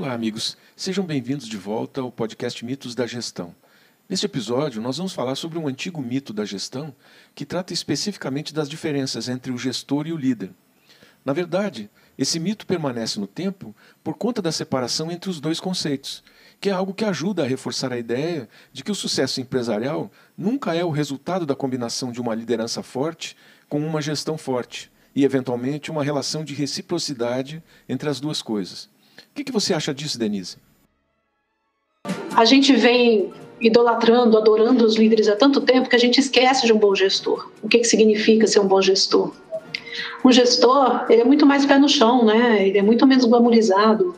Olá, amigos. Sejam bem-vindos de volta ao podcast Mitos da Gestão. Neste episódio, nós vamos falar sobre um antigo mito da gestão que trata especificamente das diferenças entre o gestor e o líder. Na verdade, esse mito permanece no tempo por conta da separação entre os dois conceitos, que é algo que ajuda a reforçar a ideia de que o sucesso empresarial nunca é o resultado da combinação de uma liderança forte com uma gestão forte e, eventualmente, uma relação de reciprocidade entre as duas coisas. O que, que você acha disso, Denise? A gente vem idolatrando, adorando os líderes há tanto tempo que a gente esquece de um bom gestor. O que, que significa ser um bom gestor? Um gestor, ele é muito mais pé no chão, né? Ele é muito menos glamourizado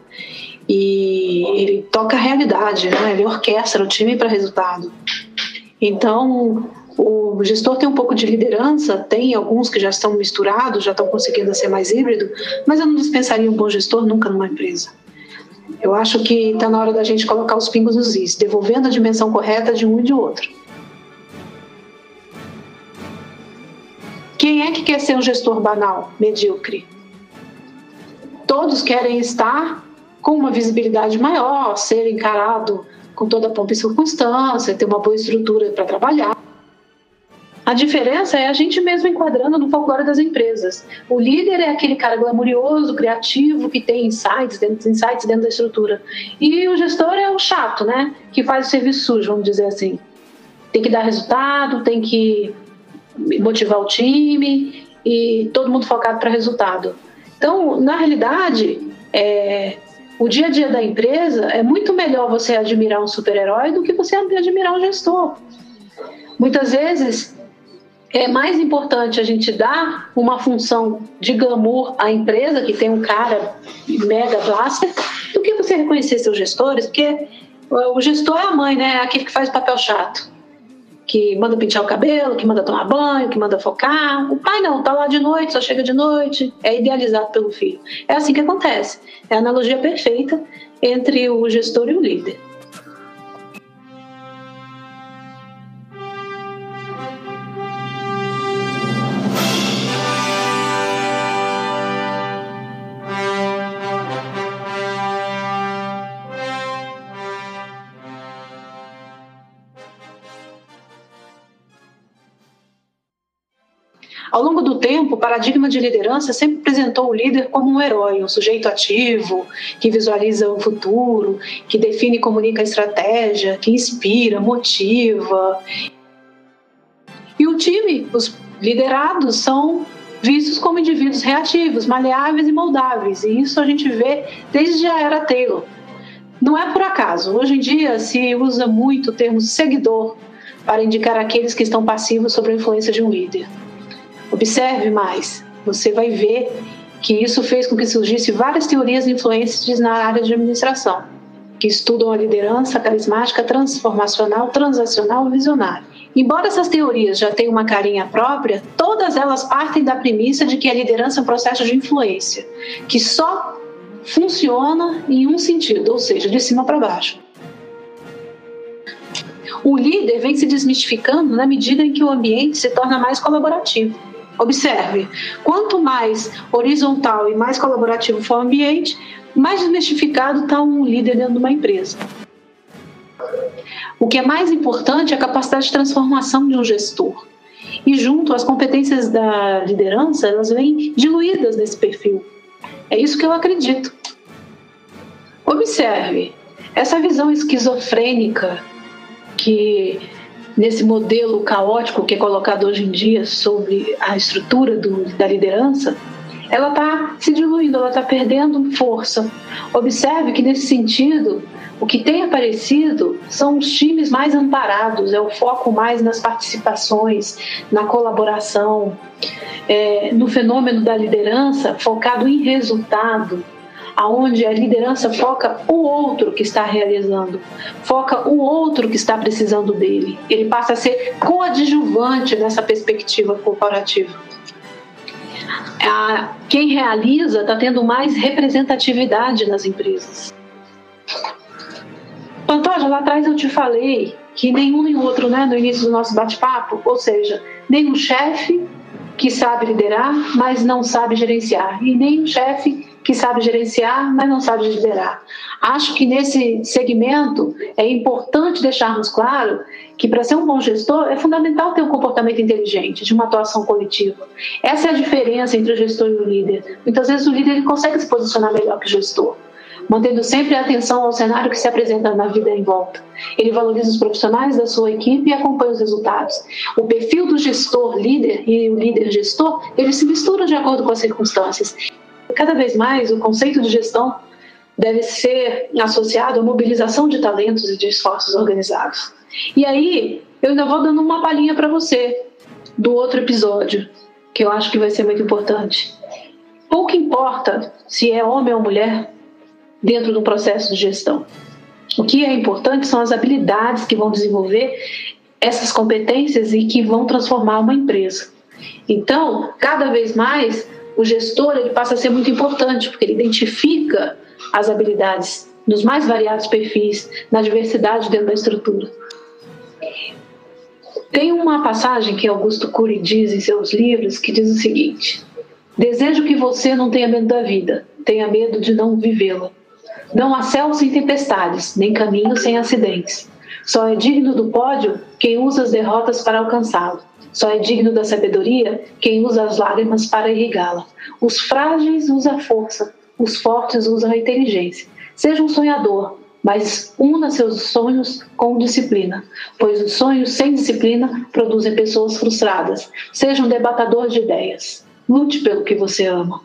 e ele toca a realidade, né? Ele orquestra o time para resultado. Então, o gestor tem um pouco de liderança, tem alguns que já estão misturados, já estão conseguindo ser mais híbrido, mas eu não dispensaria um bom gestor nunca numa empresa. Eu acho que está na hora da gente colocar os pingos nos is, devolvendo a dimensão correta de um e de outro. Quem é que quer ser um gestor banal, medíocre? Todos querem estar com uma visibilidade maior, ser encarado com toda a pompa e circunstância, ter uma boa estrutura para trabalhar. A diferença é a gente mesmo enquadrando no folclore das empresas. O líder é aquele cara glamurioso, criativo, que tem insights dentro, insights dentro da estrutura. E o gestor é o chato, né? Que faz o serviço sujo, vamos dizer assim. Tem que dar resultado, tem que motivar o time e todo mundo focado para resultado. Então, na realidade, é, o dia a dia da empresa é muito melhor você admirar um super-herói do que você admirar um gestor. Muitas vezes é mais importante a gente dar uma função de glamour à empresa, que tem um cara mega blaster, do que você reconhecer seus gestores, porque o gestor é a mãe, né? É aquele que faz papel chato. Que manda pentear o cabelo, que manda tomar banho, que manda focar. O pai não, tá lá de noite, só chega de noite, é idealizado pelo filho. É assim que acontece. É a analogia perfeita entre o gestor e o líder. Ao longo do tempo, o paradigma de liderança sempre apresentou o líder como um herói, um sujeito ativo, que visualiza o futuro, que define e comunica a estratégia, que inspira, motiva. E o time, os liderados, são vistos como indivíduos reativos, maleáveis e moldáveis. E isso a gente vê desde a era Taylor. Não é por acaso. Hoje em dia se usa muito o termo seguidor para indicar aqueles que estão passivos sob a influência de um líder. Observe mais, você vai ver que isso fez com que surgissem várias teorias influentes na área de administração, que estudam a liderança carismática, transformacional, transacional e visionária. Embora essas teorias já tenham uma carinha própria, todas elas partem da premissa de que a liderança é um processo de influência, que só funciona em um sentido, ou seja, de cima para baixo. O líder vem se desmistificando na medida em que o ambiente se torna mais colaborativo. Observe, quanto mais horizontal e mais colaborativo for o ambiente, mais desmistificado está um líder dentro de uma empresa. O que é mais importante é a capacidade de transformação de um gestor. E junto às competências da liderança, elas vêm diluídas nesse perfil. É isso que eu acredito. Observe, essa visão esquizofrênica que nesse modelo caótico que é colocado hoje em dia sobre a estrutura do, da liderança, ela está se diluindo, ela está perdendo força. Observe que, nesse sentido, o que tem aparecido são os times mais amparados, é o foco mais nas participações, na colaboração, é, no fenômeno da liderança focado em resultado, aonde a liderança foca o outro que está realizando, foca o outro que está precisando dele. Ele passa a ser coadjuvante nessa perspectiva corporativa. Quem realiza está tendo mais representatividade nas empresas. Pantoja, lá atrás eu te falei que nenhum nem outro, né, no início do nosso bate-papo, ou seja, nem um chefe que sabe liderar, mas não sabe gerenciar, e nem um chefe que sabe gerenciar, mas não sabe liderar. Acho que nesse segmento é importante deixarmos claro que para ser um bom gestor é fundamental ter um comportamento inteligente, de uma atuação coletiva. Essa é a diferença entre o gestor e o líder. Muitas vezes o líder ele consegue se posicionar melhor que o gestor mantendo sempre a atenção ao cenário que se apresenta na vida em volta. Ele valoriza os profissionais da sua equipe e acompanha os resultados. O perfil do gestor líder e o líder gestor, eles se misturam de acordo com as circunstâncias. Cada vez mais, o conceito de gestão deve ser associado à mobilização de talentos e de esforços organizados. E aí, eu ainda vou dando uma palhinha para você do outro episódio, que eu acho que vai ser muito importante. Pouco importa se é homem ou mulher, dentro do processo de gestão. O que é importante são as habilidades que vão desenvolver essas competências e que vão transformar uma empresa. Então, cada vez mais, o gestor ele passa a ser muito importante, porque ele identifica as habilidades nos mais variados perfis, na diversidade dentro da estrutura. Tem uma passagem que Augusto Cury diz em seus livros que diz o seguinte: Desejo que você não tenha medo da vida, tenha medo de não vivê-la. Não há céu sem tempestades, nem caminho sem acidentes. Só é digno do pódio quem usa as derrotas para alcançá-lo. Só é digno da sabedoria quem usa as lágrimas para irrigá-la. Os frágeis usam a força, os fortes usam a inteligência. Seja um sonhador, mas una seus sonhos com disciplina, pois os sonhos sem disciplina produzem pessoas frustradas. Seja um debatador de ideias. Lute pelo que você ama.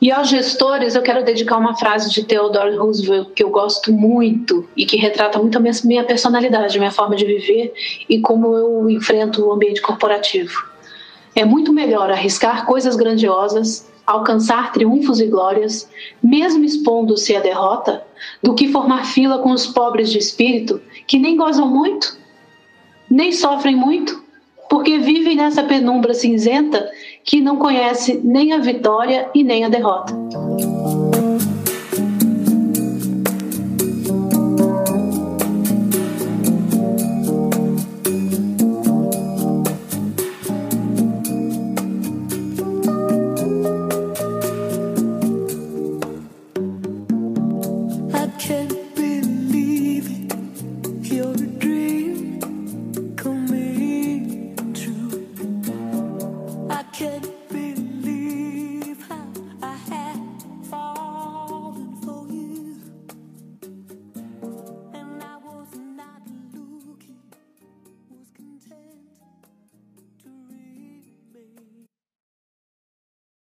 E aos gestores, eu quero dedicar uma frase de Theodore Roosevelt que eu gosto muito e que retrata muito a minha personalidade, a minha forma de viver e como eu enfrento o ambiente corporativo. É muito melhor arriscar coisas grandiosas, alcançar triunfos e glórias, mesmo expondo-se à derrota, do que formar fila com os pobres de espírito que nem gozam muito, nem sofrem muito, porque vivem nessa penumbra cinzenta que não conhece nem a vitória e nem a derrota.